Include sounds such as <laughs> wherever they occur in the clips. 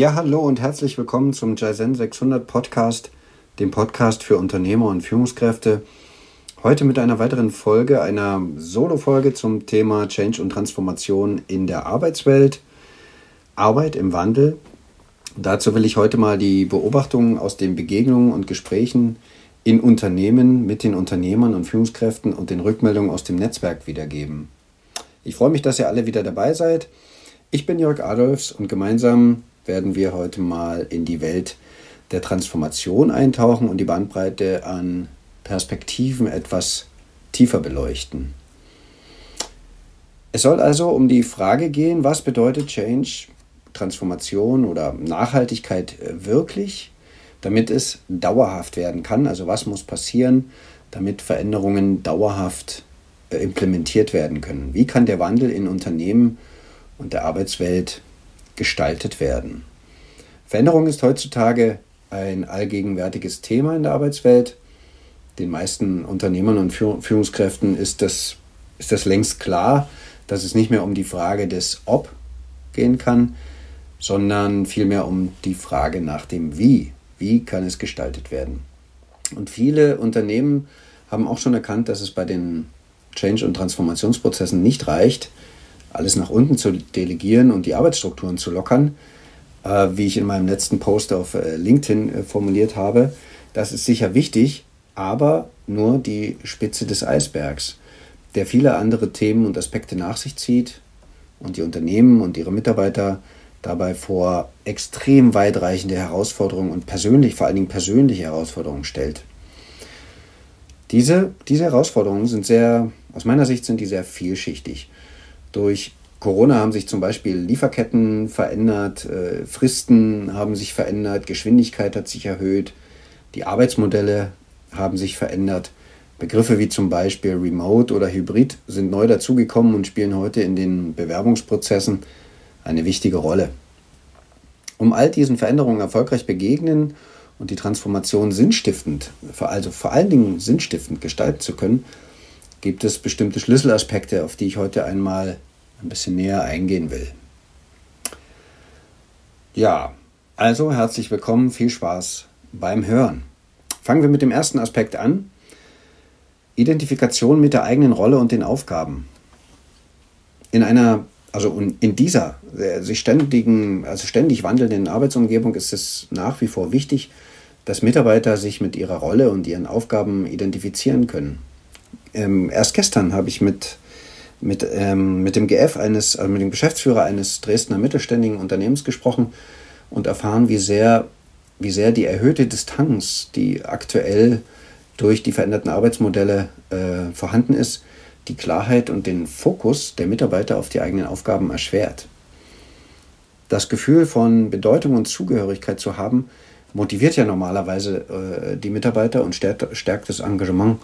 Ja, hallo und herzlich willkommen zum Jaizen 600 Podcast, dem Podcast für Unternehmer und Führungskräfte. Heute mit einer weiteren Folge, einer Solo-Folge zum Thema Change und Transformation in der Arbeitswelt, Arbeit im Wandel. Dazu will ich heute mal die Beobachtungen aus den Begegnungen und Gesprächen in Unternehmen mit den Unternehmern und Führungskräften und den Rückmeldungen aus dem Netzwerk wiedergeben. Ich freue mich, dass ihr alle wieder dabei seid. Ich bin Jörg Adolfs und gemeinsam werden wir heute mal in die Welt der Transformation eintauchen und die Bandbreite an Perspektiven etwas tiefer beleuchten. Es soll also um die Frage gehen, was bedeutet Change, Transformation oder Nachhaltigkeit wirklich, damit es dauerhaft werden kann. Also was muss passieren, damit Veränderungen dauerhaft äh, implementiert werden können. Wie kann der Wandel in Unternehmen und der Arbeitswelt gestaltet werden? Veränderung ist heutzutage ein allgegenwärtiges Thema in der Arbeitswelt. Den meisten Unternehmern und Führungskräften ist das, ist das längst klar, dass es nicht mehr um die Frage des Ob gehen kann, sondern vielmehr um die Frage nach dem Wie. Wie kann es gestaltet werden? Und viele Unternehmen haben auch schon erkannt, dass es bei den Change- und Transformationsprozessen nicht reicht, alles nach unten zu delegieren und die Arbeitsstrukturen zu lockern, äh, wie ich in meinem letzten Post auf äh, LinkedIn äh, formuliert habe. Das ist sicher wichtig, aber nur die Spitze des Eisbergs, der viele andere Themen und Aspekte nach sich zieht und die Unternehmen und ihre Mitarbeiter dabei vor extrem weitreichende Herausforderungen und persönlich, vor allen Dingen persönliche Herausforderungen stellt. Diese, diese Herausforderungen sind sehr, aus meiner Sicht sind die sehr vielschichtig. Durch Corona haben sich zum Beispiel Lieferketten verändert, äh, Fristen haben sich verändert, Geschwindigkeit hat sich erhöht, die Arbeitsmodelle haben sich verändert. Begriffe wie zum Beispiel Remote oder Hybrid sind neu dazugekommen und spielen heute in den Bewerbungsprozessen eine wichtige Rolle. Um all diesen Veränderungen erfolgreich begegnen und die Transformation sinnstiftend, also vor allen Dingen sinnstiftend gestalten zu können, gibt es bestimmte Schlüsselaspekte, auf die ich heute einmal ein bisschen näher eingehen will. Ja, also herzlich willkommen, viel Spaß beim Hören. Fangen wir mit dem ersten Aspekt an. Identifikation mit der eigenen Rolle und den Aufgaben. In einer, also in dieser äh, sich ständigen, also ständig wandelnden Arbeitsumgebung ist es nach wie vor wichtig, dass Mitarbeiter sich mit ihrer Rolle und ihren Aufgaben identifizieren können. Ähm, erst gestern habe ich mit, mit, ähm, mit dem GF eines, also mit dem Geschäftsführer eines Dresdner mittelständigen Unternehmens gesprochen und erfahren, wie sehr, wie sehr die erhöhte Distanz, die aktuell durch die veränderten Arbeitsmodelle äh, vorhanden ist, die Klarheit und den Fokus der Mitarbeiter auf die eigenen Aufgaben erschwert. Das Gefühl von Bedeutung und Zugehörigkeit zu haben, motiviert ja normalerweise äh, die Mitarbeiter und stärkt, stärkt das Engagement.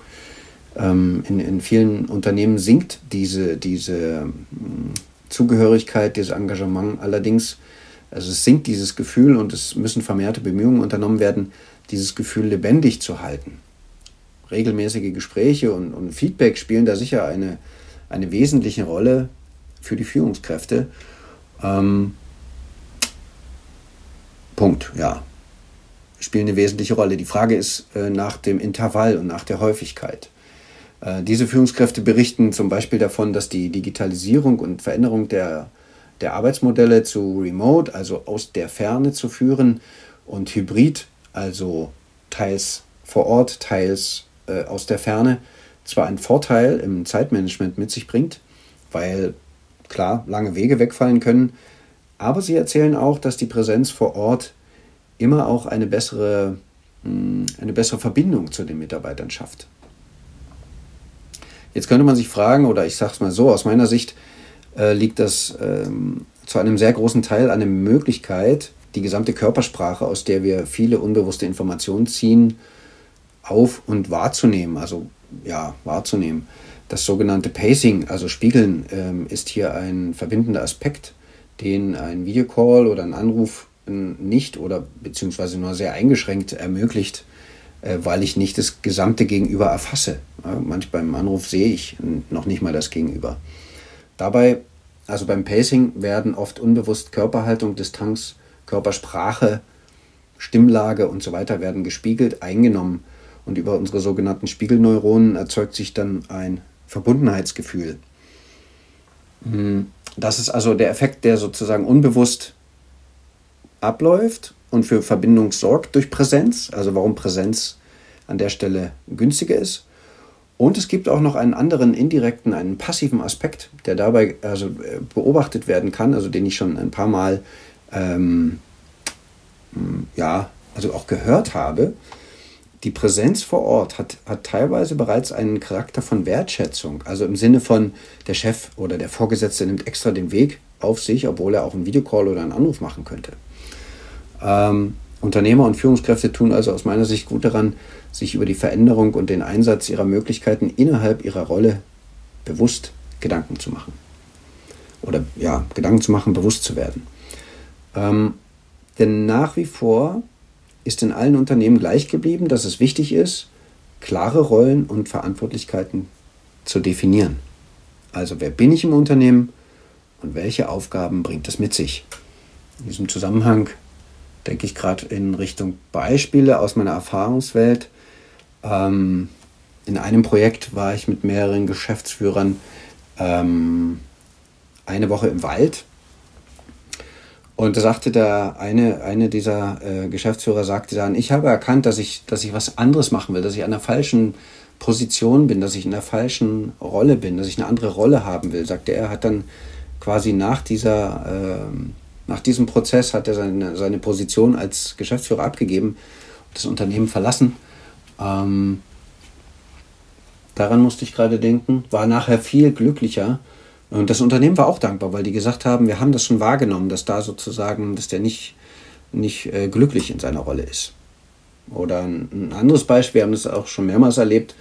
Ähm, in, in vielen Unternehmen sinkt diese, diese hm, Zugehörigkeit, dieses Engagement allerdings. Also es sinkt dieses Gefühl und es müssen vermehrte Bemühungen unternommen werden, dieses Gefühl lebendig zu halten. Regelmäßige Gespräche und, und Feedback spielen da sicher eine, eine wesentliche Rolle für die Führungskräfte. Ähm, Punkt, ja spielen eine wesentliche Rolle. Die Frage ist äh, nach dem Intervall und nach der Häufigkeit. Äh, diese Führungskräfte berichten zum Beispiel davon, dass die Digitalisierung und Veränderung der, der Arbeitsmodelle zu Remote, also aus der Ferne zu führen, und Hybrid, also teils vor Ort, teils äh, aus der Ferne, zwar einen Vorteil im Zeitmanagement mit sich bringt, weil klar lange Wege wegfallen können, aber sie erzählen auch, dass die Präsenz vor Ort immer auch eine bessere, hm, eine bessere Verbindung zu den Mitarbeitern schafft. Jetzt könnte man sich fragen, oder ich sage es mal so, aus meiner Sicht äh, liegt das ähm, zu einem sehr großen Teil an der Möglichkeit, die gesamte Körpersprache, aus der wir viele unbewusste Informationen ziehen, auf und wahrzunehmen, also ja, wahrzunehmen. Das sogenannte Pacing, also Spiegeln, ähm, ist hier ein verbindender Aspekt, den ein Videocall oder ein Anruf nicht oder beziehungsweise nur sehr eingeschränkt ermöglicht, weil ich nicht das gesamte Gegenüber erfasse. Manch beim Anruf sehe ich noch nicht mal das Gegenüber. Dabei, also beim Pacing, werden oft unbewusst Körperhaltung, Distanz, Körpersprache, Stimmlage und so weiter werden gespiegelt, eingenommen. Und über unsere sogenannten Spiegelneuronen erzeugt sich dann ein Verbundenheitsgefühl. Hm, das ist also der Effekt, der sozusagen unbewusst abläuft und für Verbindung sorgt durch Präsenz. Also warum Präsenz an der Stelle günstiger ist. Und es gibt auch noch einen anderen indirekten, einen passiven Aspekt, der dabei also äh, beobachtet werden kann, also den ich schon ein paar Mal ähm, hm, ja, also auch gehört habe. Die Präsenz vor Ort hat, hat teilweise bereits einen Charakter von Wertschätzung. Also im Sinne von, der Chef oder der Vorgesetzte nimmt extra den Weg auf sich, obwohl er auch einen Videocall oder einen Anruf machen könnte. Ähm, Unternehmer und Führungskräfte tun also aus meiner Sicht gut daran, sich über die Veränderung und den Einsatz ihrer Möglichkeiten innerhalb ihrer Rolle bewusst Gedanken zu machen. Oder ja, Gedanken zu machen, bewusst zu werden. Ähm, denn nach wie vor ist in allen Unternehmen gleich geblieben, dass es wichtig ist, klare Rollen und Verantwortlichkeiten zu definieren. Also wer bin ich im Unternehmen und welche Aufgaben bringt es mit sich? In diesem Zusammenhang denke ich gerade in Richtung Beispiele aus meiner Erfahrungswelt. Ähm, in einem Projekt war ich mit mehreren Geschäftsführern ähm, eine Woche im Wald. Und da sagte der eine, eine dieser äh, Geschäftsführer sagte dann, ich habe erkannt, dass ich, dass ich was anderes machen will, dass ich an der falschen Position bin, dass ich in der falschen Rolle bin, dass ich eine andere Rolle haben will, sagte er, hat dann quasi nach dieser äh, nach diesem Prozess hat er seine, seine Position als Geschäftsführer abgegeben, das Unternehmen verlassen. Ähm, daran musste ich gerade denken, war nachher viel glücklicher. Und das Unternehmen war auch dankbar, weil die gesagt haben, wir haben das schon wahrgenommen, dass da sozusagen, dass der nicht, nicht äh, glücklich in seiner Rolle ist. Oder ein, ein anderes Beispiel, wir haben das auch schon mehrmals erlebt.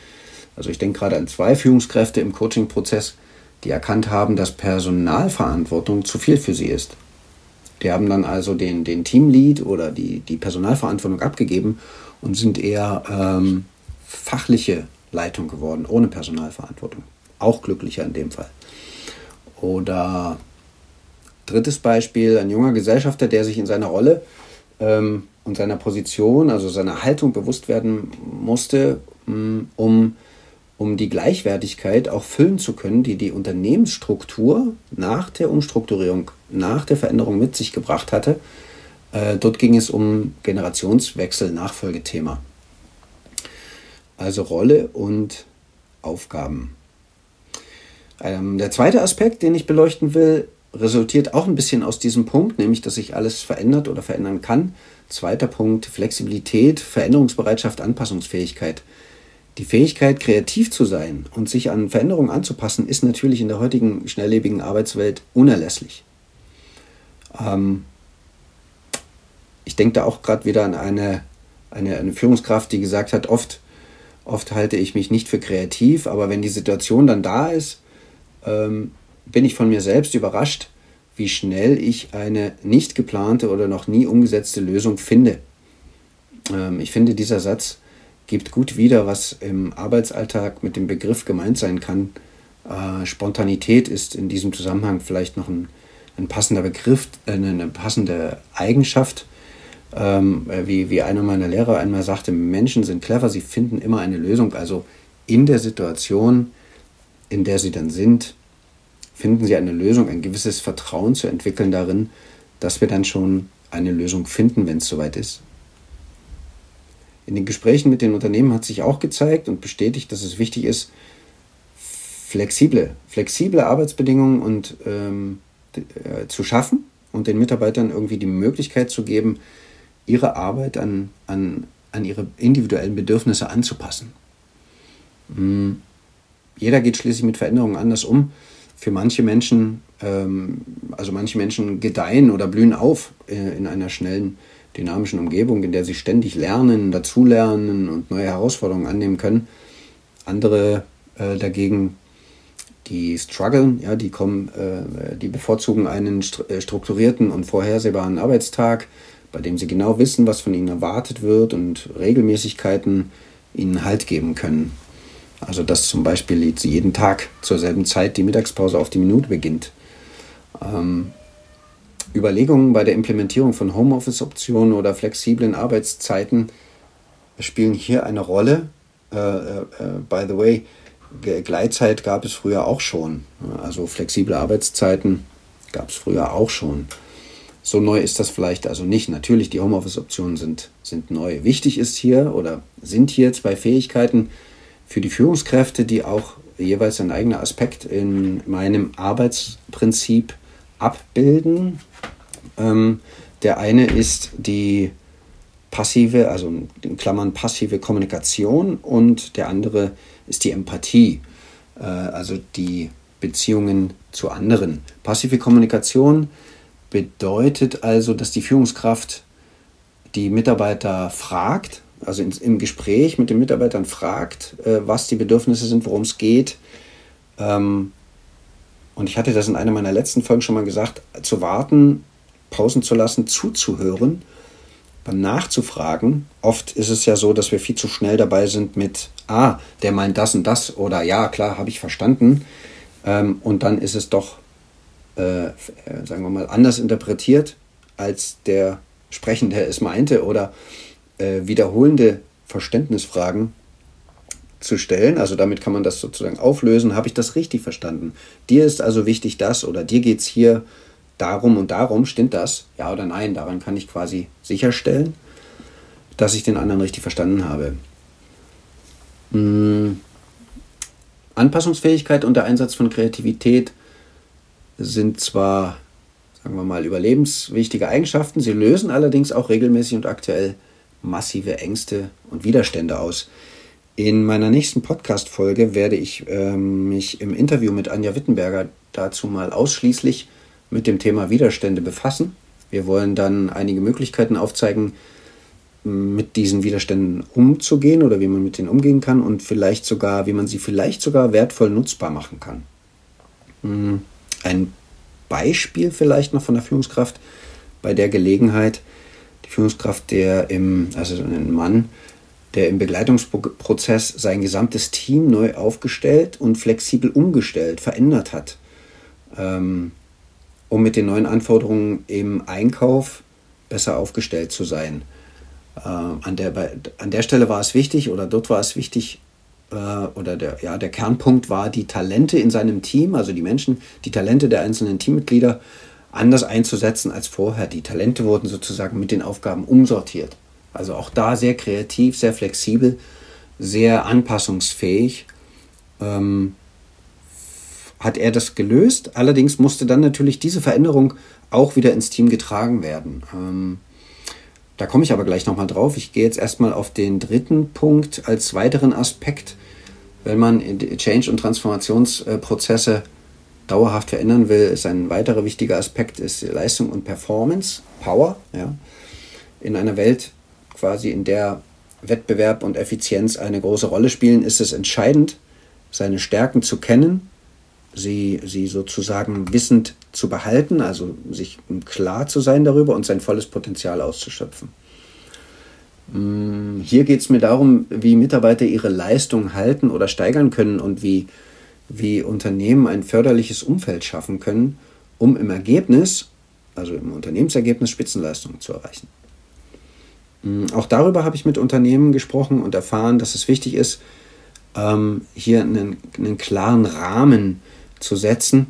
Also ich denke gerade an zwei Führungskräfte im Coaching-Prozess, die erkannt haben, dass Personalverantwortung zu viel für sie ist. Die haben dann also den, den Teamlead oder die, die Personalverantwortung abgegeben und sind eher ähm, fachliche Leitung geworden, ohne Personalverantwortung. Auch glücklicher in dem Fall. Oder drittes Beispiel, ein junger Gesellschafter, der sich in seiner Rolle ähm, und seiner Position, also seiner Haltung bewusst werden musste, mm, um um die Gleichwertigkeit auch füllen zu können, die die Unternehmensstruktur nach der Umstrukturierung, nach der Veränderung mit sich gebracht hatte. Äh, dort ging es um Generationswechsel, Nachfolgethema. Also Rolle und Aufgaben. Ähm, der zweite Aspekt, den ich beleuchten will, resultiert auch ein bisschen aus diesem Punkt, nämlich dass sich alles verändert oder verändern kann. Zweiter Punkt, Flexibilität, Veränderungsbereitschaft, Anpassungsfähigkeit. Die Fähigkeit, kreativ zu sein und sich an Veränderungen anzupassen, ist natürlich in der heutigen schnelllebigen Arbeitswelt unerlässlich. Ähm, ich denke da auch gerade wieder an eine, eine, eine, Führungskraft, die gesagt hat, oft, oft halte ich mich nicht für kreativ, aber wenn die Situation dann da ist, ähm, bin ich von mir selbst überrascht, wie schnell ich eine nicht geplante oder noch nie umgesetzte Lösung finde. Ähm, ich finde, dieser Satz gibt gut wieder, was im Arbeitsalltag mit dem Begriff gemeint sein kann. Äh, Spontanität ist in diesem Zusammenhang vielleicht noch ein, ein passender Begriff, äh, eine passende Eigenschaft. Ähm, äh, wie, wie einer meiner Lehrer einmal sagte, Menschen sind clever, sie finden immer eine Lösung. Also in der Situation, in der sie dann sind, finden sie eine Lösung, ein gewisses Vertrauen zu entwickeln darin, dass wir dann schon eine Lösung finden, wenn es soweit ist. In den Gesprächen mit den Unternehmen hat sich auch gezeigt und bestätigt, dass es wichtig ist, flexible, flexible Arbeitsbedingungen und, ähm, äh, zu schaffen und den Mitarbeitern irgendwie die Möglichkeit zu geben, ihre Arbeit an, an, an ihre individuellen Bedürfnisse anzupassen. Mhm. Jeder geht schließlich mit Veränderungen anders um. Für manche Menschen, ähm, also manche Menschen gedeihen oder blühen auf äh, in einer schnellen dynamischen Umgebung, in der sie ständig lernen, dazulernen und neue Herausforderungen annehmen können. Andere äh, dagegen, die strugglen, ja, die kommen, äh, die bevorzugen einen äh, strukturierten und vorhersehbaren Arbeitstag, bei dem sie genau wissen, was von ihnen erwartet wird und Regelmäßigkeiten ihnen Halt geben können. Also dass zum Beispiel jeden Tag zur selben Zeit die Mittagspause auf die Minute beginnt. Ähm, Überlegungen bei der Implementierung von Homeoffice-Optionen oder flexiblen Arbeitszeiten spielen hier eine Rolle. Äh, äh, by the way, Gleitzeit gab es früher auch schon. Also flexible Arbeitszeiten gab es früher auch schon. So neu ist das vielleicht also nicht. Natürlich, die Homeoffice-Optionen sind, sind neu. Wichtig ist hier oder sind hier zwei Fähigkeiten für die Führungskräfte, die auch jeweils ein eigener Aspekt in meinem Arbeitsprinzip abbilden. Ähm, der eine ist die passive, also in Klammern passive Kommunikation und der andere ist die Empathie, äh, also die Beziehungen zu anderen. Passive Kommunikation bedeutet also, dass die Führungskraft die Mitarbeiter fragt, also im Gespräch mit den Mitarbeitern fragt, äh, was die Bedürfnisse sind, worum es geht. Ähm, und ich hatte das in einer meiner letzten Folgen schon mal gesagt, zu warten, Pausen zu lassen, zuzuhören, beim Nachzufragen. Oft ist es ja so, dass wir viel zu schnell dabei sind mit, ah, der meint das und das oder ja, klar, habe ich verstanden. Ähm, und dann ist es doch, äh, sagen wir mal, anders interpretiert, als der Sprechende es meinte oder äh, wiederholende Verständnisfragen zu stellen. Also damit kann man das sozusagen auflösen. Habe ich das richtig verstanden? Dir ist also wichtig das oder dir geht es hier darum und darum. Stimmt das? Ja oder nein? Daran kann ich quasi sicherstellen, dass ich den anderen richtig verstanden habe. Hm. Anpassungsfähigkeit und der Einsatz von Kreativität sind zwar, sagen wir mal, überlebenswichtige Eigenschaften, sie lösen allerdings auch regelmäßig und aktuell massive Ängste und Widerstände aus. In meiner nächsten Podcast-Folge werde ich äh, mich im Interview mit Anja Wittenberger dazu mal ausschließlich mit dem Thema Widerstände befassen. Wir wollen dann einige Möglichkeiten aufzeigen, mit diesen Widerständen umzugehen oder wie man mit denen umgehen kann und vielleicht sogar, wie man sie vielleicht sogar wertvoll nutzbar machen kann. Hm, ein Beispiel vielleicht noch von der Führungskraft bei der Gelegenheit. Die Führungskraft, der im, also ein Mann, der im Begleitungsprozess sein gesamtes Team neu aufgestellt und flexibel umgestellt, verändert hat, ähm, um mit den neuen Anforderungen im Einkauf besser aufgestellt zu sein. Äh, an, der, an der Stelle war es wichtig oder dort war es wichtig, äh, oder der, ja, der Kernpunkt war, die Talente in seinem Team, also die Menschen, die Talente der einzelnen Teammitglieder anders einzusetzen als vorher. Die Talente wurden sozusagen mit den Aufgaben umsortiert. Also auch da sehr kreativ, sehr flexibel, sehr anpassungsfähig. Ähm, hat er das gelöst. Allerdings musste dann natürlich diese Veränderung auch wieder ins Team getragen werden. Ähm, da komme ich aber gleich nochmal drauf. Ich gehe jetzt erstmal auf den dritten Punkt als weiteren Aspekt. Wenn man Change- und Transformationsprozesse dauerhaft verändern will, ist ein weiterer wichtiger Aspekt ist Leistung und Performance, Power. Ja. In einer Welt, quasi in der Wettbewerb und Effizienz eine große Rolle spielen, ist es entscheidend, seine Stärken zu kennen, sie, sie sozusagen wissend zu behalten, also sich klar zu sein darüber und sein volles Potenzial auszuschöpfen. Mm, hier geht es mir darum, wie Mitarbeiter ihre Leistung halten oder steigern können und wie, wie Unternehmen ein förderliches Umfeld schaffen können, um im Ergebnis, also im Unternehmensergebnis, Spitzenleistungen zu erreichen. Mm, auch darüber habe ich mit Unternehmen gesprochen und erfahren, dass es wichtig ist, ähm, hier einen, einen klaren Rahmen zu setzen.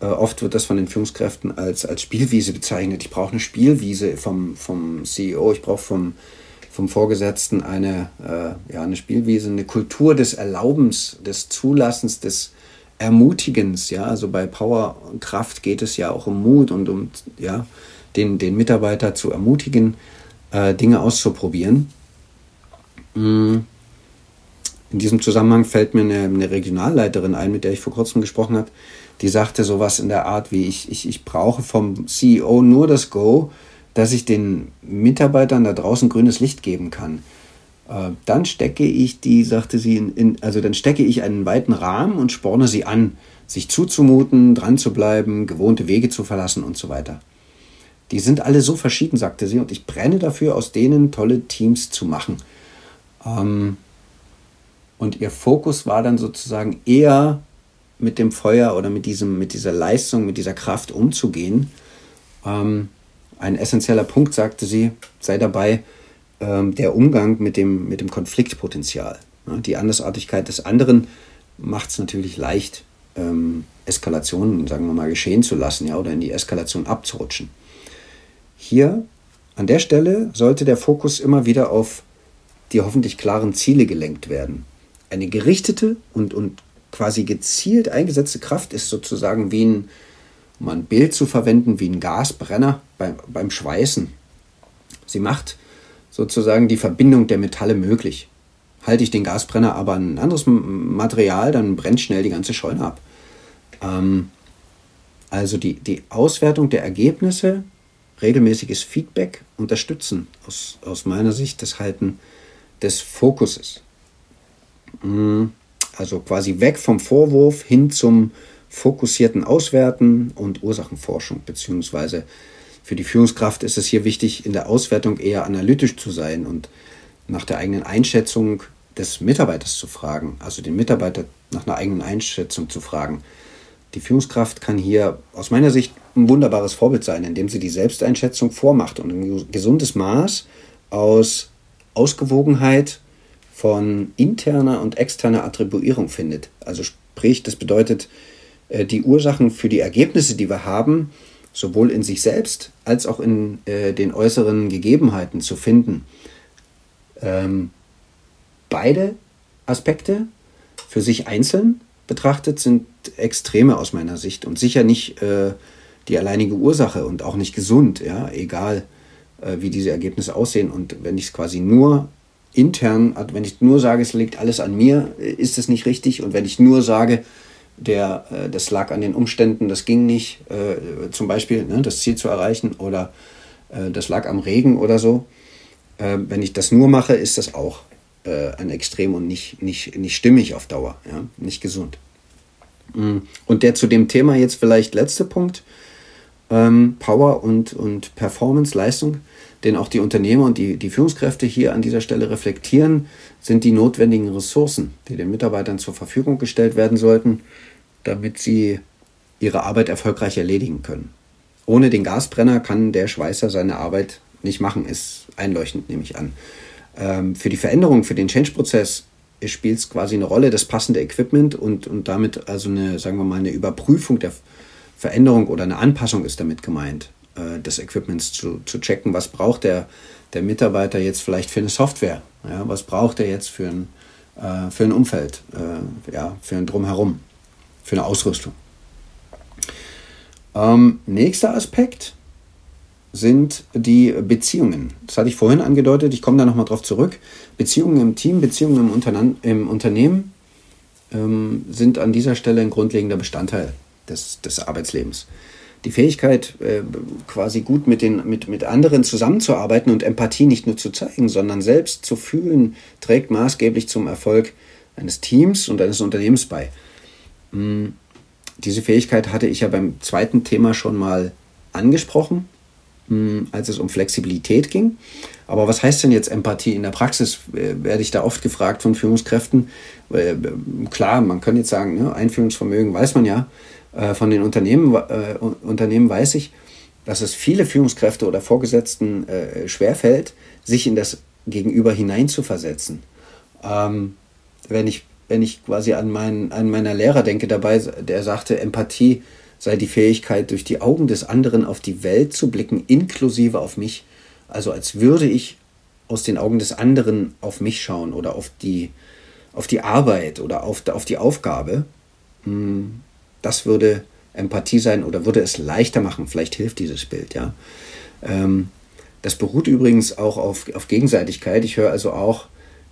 Äh, oft wird das von den Führungskräften als, als Spielwiese bezeichnet. Ich brauche eine Spielwiese vom, vom CEO, ich brauche vom, vom Vorgesetzten eine, äh, ja, eine Spielwiese, eine Kultur des Erlaubens, des Zulassens, des Ermutigens. Ja? Also bei Power und Kraft geht es ja auch um Mut und um ja, den, den Mitarbeiter zu ermutigen, äh, Dinge auszuprobieren. Mm. In diesem Zusammenhang fällt mir eine, eine, Regionalleiterin ein, mit der ich vor kurzem gesprochen habe, die sagte sowas in der Art wie, ich, ich, ich brauche vom CEO nur das Go, dass ich den Mitarbeitern da draußen grünes Licht geben kann. Äh, dann stecke ich die, sagte sie, in, in, also dann stecke ich einen weiten Rahmen und sporne sie an, sich zuzumuten, dran zu bleiben, gewohnte Wege zu verlassen und so weiter. Die sind alle so verschieden, sagte sie, und ich brenne dafür, aus denen tolle Teams zu machen. Ähm, und ihr Fokus war dann sozusagen eher mit dem Feuer oder mit, diesem, mit dieser Leistung, mit dieser Kraft umzugehen, Ähm, ein essentieller Punkt, sagte sie, sei dabei ähm, der Umgang mit dem, mit dem Konfliktpotenzial. Die Andersartigkeit des anderen macht es natürlich leicht, ähm, Eskalationen, sagen wir mal, geschehen zu lassen ja, oder in die Eskalation abzurutschen. Hier an der Stelle sollte der Fokus immer wieder auf die hoffentlich klaren Ziele gelenkt werden. Eine gerichtete und, und quasi gezielt eingesetzte Kraft ist sozusagen wie ein, um ein Bild zu verwenden, wie ein Gasbrenner beim, beim Schweißen. Sie macht sozusagen die Verbindung der Metalle möglich. Halte ich den Gasbrenner aber ein anderes Material, dann brennt schnell die ganze Scheune ab. Ähm, also die, die Auswertung der Ergebnisse, regelmäßiges Feedback unterstützen aus, aus meiner Sicht das Halten des Fokuses. Mm, also quasi weg vom Vorwurf hin zum fokussierten Auswerten und Ursachenforschung, beziehungsweise für die Führungskraft ist es hier wichtig, in der Auswertung eher analytisch zu sein und nach der eigenen Einschätzung des Mitarbeiters zu fragen, also den Mitarbeiter nach einer eigenen Einschätzung zu fragen. Die Führungskraft kann hier aus meiner Sicht ein wunderbares Vorbild sein, indem sie die Selbsteinschätzung vormacht und ein gesundes Maß aus Ausgewogenheit von interner und externer Attribuierung findet. Also sprich, das bedeutet, äh, die Ursachen für die Ergebnisse, die wir haben, sowohl in sich selbst als auch in äh, den äußeren Gegebenheiten zu finden. Ähm, beide Aspekte für sich einzeln betrachtet sind Extreme aus meiner Sicht und sicher nicht äh, die alleinige Ursache und auch nicht gesund, ja, egal wie diese Ergebnisse aussehen. Und wenn ich es quasi nur intern, wenn ich nur sage, es liegt alles an mir, ist es nicht richtig. Und wenn ich nur sage, der, äh, das lag an den Umständen, das ging nicht, äh, zum Beispiel ne, das Ziel zu erreichen oder äh, das lag am Regen oder so. Äh, wenn ich das nur mache, ist das auch äh, ein Extrem und nicht, nicht, nicht stimmig auf Dauer, ja? nicht gesund. Mm. Und der zu dem Thema jetzt vielleicht letzte Punkt, ähm, Power und, und Performance, Leistung, den auch die Unternehmer und die, die Führungskräfte hier an dieser Stelle reflektieren, sind die notwendigen Ressourcen, die den Mitarbeitern zur Verfügung gestellt werden sollten, damit sie ihre Arbeit erfolgreich erledigen können. Ohne den Gasbrenner kann der Schweißer seine Arbeit nicht machen, ist einleuchtend, nehme ich an. Ähm, für die Veränderung, für den Change-Prozess spielt es quasi eine Rolle, das passende Equipment und, und damit also eine, sagen wir mal, eine Überprüfung der Veränderung oder eine Anpassung ist damit gemeint, äh, des Equipments zu, zu checken, was braucht der, der Mitarbeiter jetzt vielleicht für eine Software, ja, was braucht er jetzt für ein, äh, für ein Umfeld, äh, ja, für ein Drumherum, für eine Ausrüstung. Ähm, nächster Aspekt sind die Beziehungen. Das hatte ich vorhin angedeutet, ich komme da nochmal drauf zurück. Beziehungen im Team, Beziehungen im, Unterne im Unternehmen ähm, sind an dieser Stelle ein grundlegender Bestandteil des, des Arbeitslebens. Die Fähigkeit, äh, quasi gut mit, den, mit, mit anderen zusammenzuarbeiten und Empathie nicht nur zu zeigen, sondern selbst zu fühlen, trägt maßgeblich zum Erfolg eines Teams und eines Unternehmens bei. Hm, diese Fähigkeit hatte ich ja beim zweiten Thema schon mal angesprochen hm, als es um Flexibilität ging. Aber was heißt denn jetzt Empathie? In der Praxis äh, werde ich da oft gefragt von Führungskräften. Äh, klar, man kann jetzt sagen, ne, Einführungsvermögen weiß man ja. Äh, von den Unternehmen, Unternehmen weiß ich, dass es viele Führungskräfte oder Vorgesetzten schwerfällt, sich in das Gegenüber hineinzuversetzen. Ähm, wenn, ich, wenn ich quasi an, meinen, an meiner Lehrer denke dabei, der sagte, Empathie sei die Fähigkeit, durch die Augen des anderen auf die Welt zu blicken, inklusive auf mich. Also als würde ich aus den Augen des anderen auf mich schauen oder auf die, auf die Arbeit oder auf, auf die Aufgabe. Hm, das würde Empathie sein oder würde es leichter machen. Vielleicht hilft dieses Bild, ja. Ähm, das beruht übrigens auch auf, auf Gegenseitigkeit. Ich höre also auch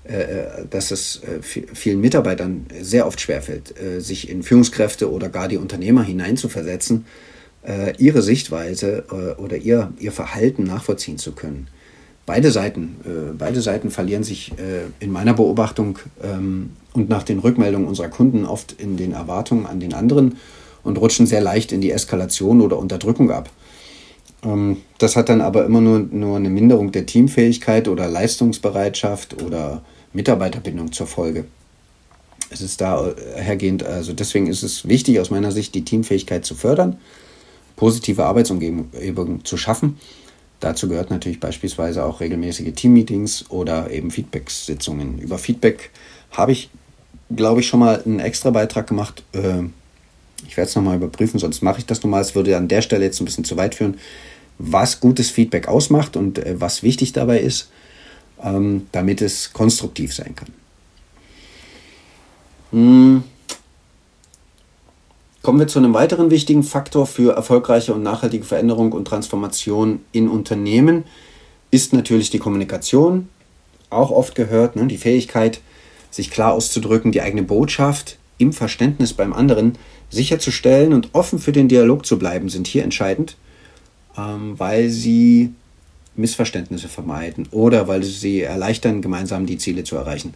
äh, dass es äh, vielen Mitarbeitern sehr oft schwerfällt, äh, sich in Führungskräfte oder gar die Unternehmer hineinzuversetzen, ihre Sichtweise oder ihr, ihr Verhalten nachvollziehen zu können. Beide Seiten, beide Seiten verlieren sich in meiner Beobachtung ähm, und nach den Rückmeldungen unserer Kunden oft in den Erwartungen an den anderen und rutschen sehr leicht in die Eskalation oder Unterdrückung ab. Ähm, das hat dann aber immer nur, nur eine Minderung der Teamfähigkeit oder Leistungsbereitschaft oder Mitarbeiterbindung zur Folge. Es ist dahergehend, also deswegen ist es wichtig aus meiner Sicht, die Teamfähigkeit zu fördern, positive Arbeitsumgebung zu schaffen. Dazu gehört natürlich beispielsweise auch regelmäßige Teammeetings oder eben Feedback-Sitzungen. Über Feedback habe ich, glaube ich, schon mal einen extra Beitrag gemacht. Äh, ich werde es nochmal überprüfen, sonst mache ich das nochmal. Es würde an der Stelle jetzt ein bisschen zu weit führen, was gutes Feedback ausmacht und äh, was wichtig dabei ist, ähm, damit es konstruktiv sein kann. Hm. Kommen wir zu einem weiteren wichtigen Faktor für erfolgreiche und nachhaltige Veränderung und Transformation in Unternehmen, ist natürlich die Kommunikation. Auch oft gehört, ne, die Fähigkeit, sich klar auszudrücken, die eigene Botschaft im Verständnis beim anderen sicherzustellen und offen für den Dialog zu bleiben, sind hier entscheidend, ähm, weil sie Missverständnisse vermeiden oder weil sie erleichtern, gemeinsam die Ziele zu erreichen.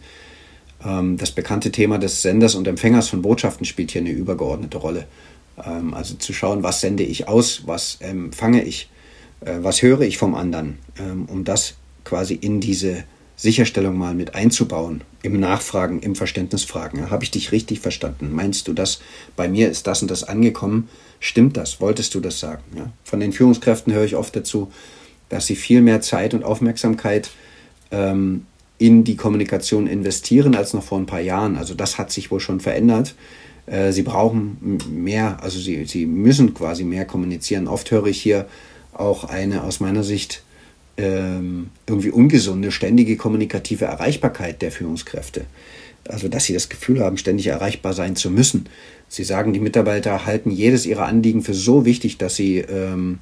Ähm, das bekannte Thema des Senders und Empfängers von Botschaften spielt hier eine übergeordnete Rolle. Ähm, also zu schauen, was sende ich aus, was empfange ich, äh, was höre ich vom anderen, ähm, um das quasi in diese Sicherstellung mal mit einzubauen, im Nachfragen, im Verständnisfragen. Habe ich dich richtig verstanden? Meinst du das? Bei mir ist das und das angekommen. Stimmt das? Wolltest du das sagen? Ja? Von den Führungskräften höre ich oft dazu, dass sie viel mehr Zeit und Aufmerksamkeit ähm, in die Kommunikation investieren als noch vor ein paar Jahren. Also das hat sich wohl schon verändert. Äh, sie brauchen mehr, also sie, sie müssen quasi mehr kommunizieren. Oft höre ich hier auch eine aus meiner Sicht ähm, irgendwie ungesunde, ständige kommunikative Erreichbarkeit der Führungskräfte. Also, dass sie das Gefühl haben, ständig erreichbar sein zu müssen. Sie sagen, die Mitarbeiter halten jedes ihrer Anliegen für so wichtig, dass sie, ähm,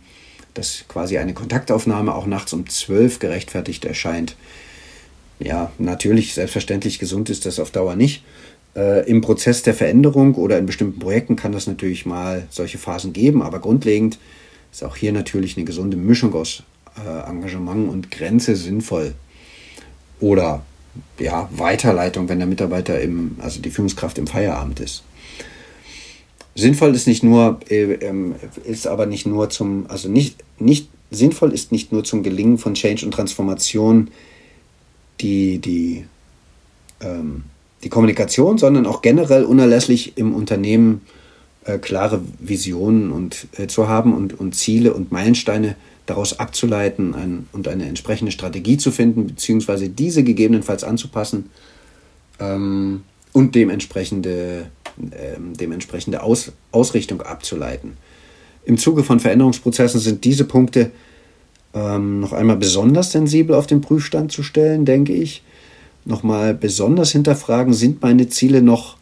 dass quasi eine Kontaktaufnahme auch nachts um zwölf gerechtfertigt erscheint. Ja, natürlich, selbstverständlich gesund ist das auf Dauer nicht. Äh, Im Prozess der Veränderung oder in bestimmten Projekten kann das natürlich mal solche Phasen geben, aber grundlegend ist auch hier natürlich eine gesunde Mischung aus äh, Engagement und Grenze sinnvoll. Oder ja, Weiterleitung, wenn der Mitarbeiter im, also die Führungskraft im Feierabend ist. Sinnvoll ist nicht nur, äh, ähm, ist aber nicht nur zum, also nicht, nicht, sinnvoll ist nicht nur zum Gelingen von Change und Transformation die, die, ähm, die Kommunikation, sondern auch generell unerlässlich im Unternehmen äh, klare Visionen und, äh, zu haben und, und Ziele und Meilensteine daraus abzuleiten ein, und eine entsprechende Strategie zu finden, beziehungsweise diese gegebenenfalls anzupassen ähm, und dementsprechende, ähm, dementsprechende Aus, Ausrichtung abzuleiten. Im Zuge von Veränderungsprozessen sind diese Punkte ähm, noch einmal besonders sensibel auf den Prüfstand zu stellen, denke ich. Nochmal besonders hinterfragen, sind meine Ziele noch,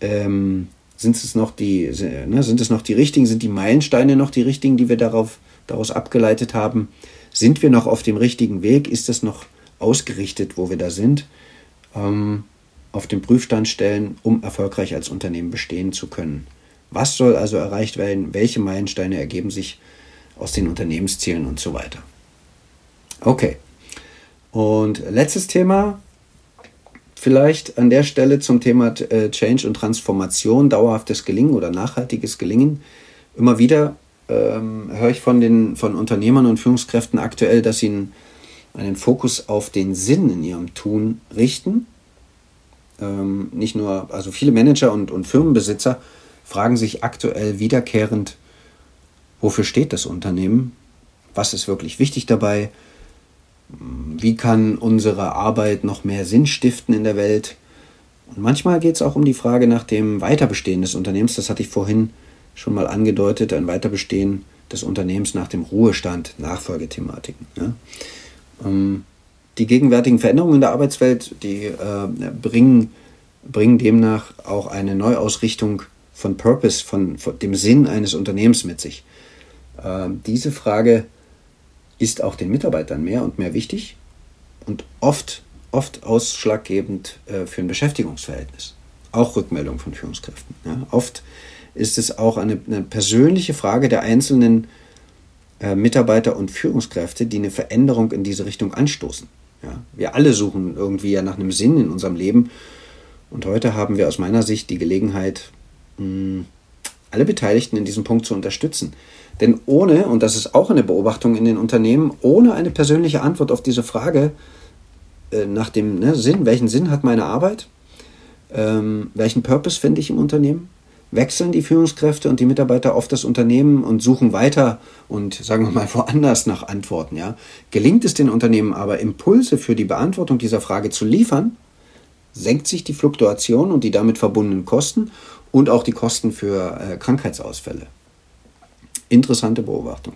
ähm, sind es noch die, ne, sind es noch die richtigen, sind die Meilensteine noch die richtigen, die wir darauf daraus abgeleitet haben, sind wir noch auf dem richtigen Weg? Ist es noch ausgerichtet, wo wir da sind? Ähm, auf den Prüfstand stellen, um erfolgreich als Unternehmen bestehen zu können. Was soll also erreicht werden? Welche Meilensteine ergeben sich aus den Unternehmenszielen und so weiter? Okay. Und letztes Thema, vielleicht an der Stelle zum Thema äh, Change und Transformation, dauerhaftes Gelingen oder nachhaltiges Gelingen. Immer wieder ähm, höre ich von den von Unternehmern und Führungskräften aktuell, dass sie einen, Fokus auf den Sinn in ihrem Tun richten. Ähm, nicht nur, also viele Manager und, und Firmenbesitzer fragen sich aktuell wiederkehrend, wofür steht das Unternehmen? Was ist wirklich wichtig dabei? Wie kann unsere Arbeit noch mehr Sinn stiften in der Welt? Und manchmal geht es auch um die Frage nach dem Weiterbestehen des Unternehmens. Das hatte ich vorhin schon mal angedeutet, ein Weiterbestehen des Unternehmens nach dem Ruhestand, Nachfolgethematiken. Ja. Ähm, die gegenwärtigen Veränderungen in der Arbeitswelt, die äh, bringen, bringen demnach auch eine Neuausrichtung von Purpose, von, von dem Sinn eines Unternehmens mit sich. Äh, diese Frage ist auch den Mitarbeitern mehr und mehr wichtig und oft, oft ausschlaggebend äh, für ein Beschäftigungsverhältnis. Auch Rückmeldung von Führungskräften. Ja. Oft ist es auch eine, eine persönliche Frage der einzelnen äh, Mitarbeiter und Führungskräfte, die eine Veränderung in diese Richtung anstoßen. Ja, wir alle suchen irgendwie ja nach einem Sinn in unserem Leben. Und heute haben wir aus meiner Sicht die Gelegenheit, mh, alle Beteiligten in diesem Punkt zu unterstützen. Denn ohne, und das ist auch eine Beobachtung in den Unternehmen, ohne eine persönliche Antwort auf diese Frage äh, nach dem ne, Sinn, welchen Sinn hat meine Arbeit, ähm, welchen Purpose finde ich im Unternehmen, wechseln die Führungskräfte und die Mitarbeiter oft das Unternehmen und suchen weiter und sagen wir mal <laughs> woanders nach Antworten. Ja? Gelingt es den Unternehmen aber, Impulse für die Beantwortung dieser Frage zu liefern, senkt sich die Fluktuation und die damit verbundenen Kosten und auch die Kosten für äh, Krankheitsausfälle. Interessante Beobachtung.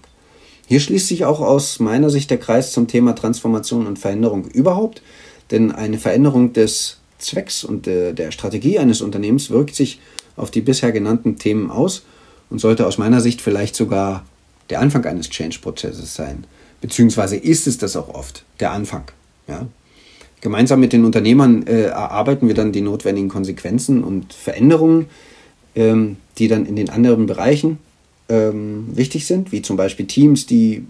Hier schließt sich auch aus meiner Sicht der Kreis zum Thema Transformation und Veränderung überhaupt, denn eine Veränderung des Zwecks und der, der Strategie eines Unternehmens wirkt sich auf die bisher genannten Themen aus und sollte aus meiner Sicht vielleicht sogar der Anfang eines Change-Prozesses sein. Beziehungsweise ist es das auch oft, der Anfang. Ja? Gemeinsam mit den Unternehmern äh, erarbeiten wir dann die notwendigen Konsequenzen und Veränderungen, ähm, die dann in den anderen Bereichen ähm, wichtig sind, wie zum Beispiel Teams, die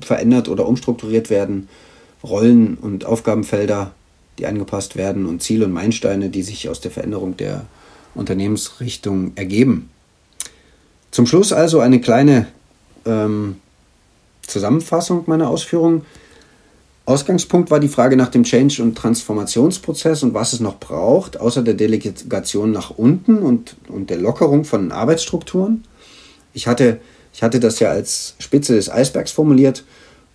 verändert oder umstrukturiert werden, Rollen und Aufgabenfelder, die angepasst werden und Ziele und Meilensteine, die sich aus der Veränderung der Unternehmensrichtung ergeben. Zum Schluss also eine kleine ähm, Zusammenfassung meiner Ausführungen. Ausgangspunkt war die Frage nach dem Change- und Transformationsprozess und was es noch braucht, außer der Delegation nach unten und, und der Lockerung von Arbeitsstrukturen. Ich hatte, ich hatte das ja als Spitze des Eisbergs formuliert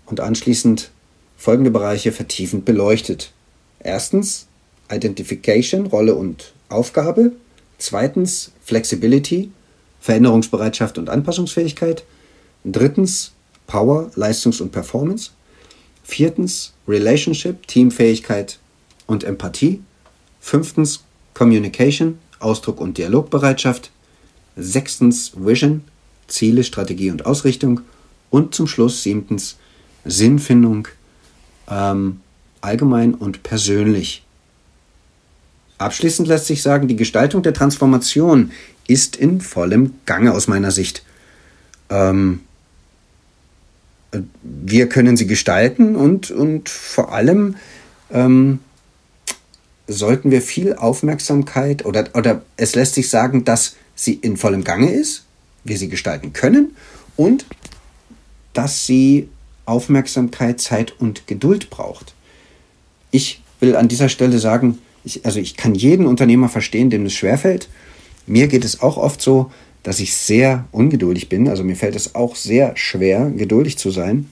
und anschließend folgende Bereiche vertiefend beleuchtet. Erstens Identification, Rolle und Aufgabe. Zweitens Flexibility, Veränderungsbereitschaft und Anpassungsfähigkeit. Drittens Power, Leistungs- und Performance. Viertens Relationship, Teamfähigkeit und Empathie. Fünftens Communication, Ausdruck und Dialogbereitschaft. Sechstens Vision, Ziele, Strategie und Ausrichtung. Und zum Schluss siebtens Sinnfindung, ähm, allgemein und persönlich. Abschließend lässt sich sagen, die Gestaltung der Transformation ist in vollem Gange aus meiner Sicht. Ähm, wir können sie gestalten und, und vor allem ähm, sollten wir viel Aufmerksamkeit oder, oder es lässt sich sagen, dass sie in vollem Gange ist, wir sie gestalten können und dass sie Aufmerksamkeit, Zeit und Geduld braucht. Ich will an dieser Stelle sagen, ich, also ich kann jeden Unternehmer verstehen, dem es schwerfällt. Mir geht es auch oft so, dass ich sehr ungeduldig bin. Also mir fällt es auch sehr schwer, geduldig zu sein.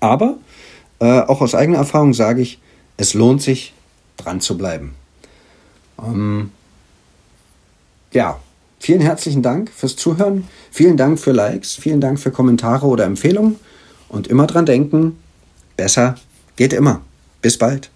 Aber äh, auch aus eigener Erfahrung sage ich, es lohnt sich, dran zu bleiben. Ähm, ja, vielen herzlichen Dank fürs Zuhören. Vielen Dank für Likes. Vielen Dank für Kommentare oder Empfehlungen. Und immer dran denken, besser geht immer. Bis bald.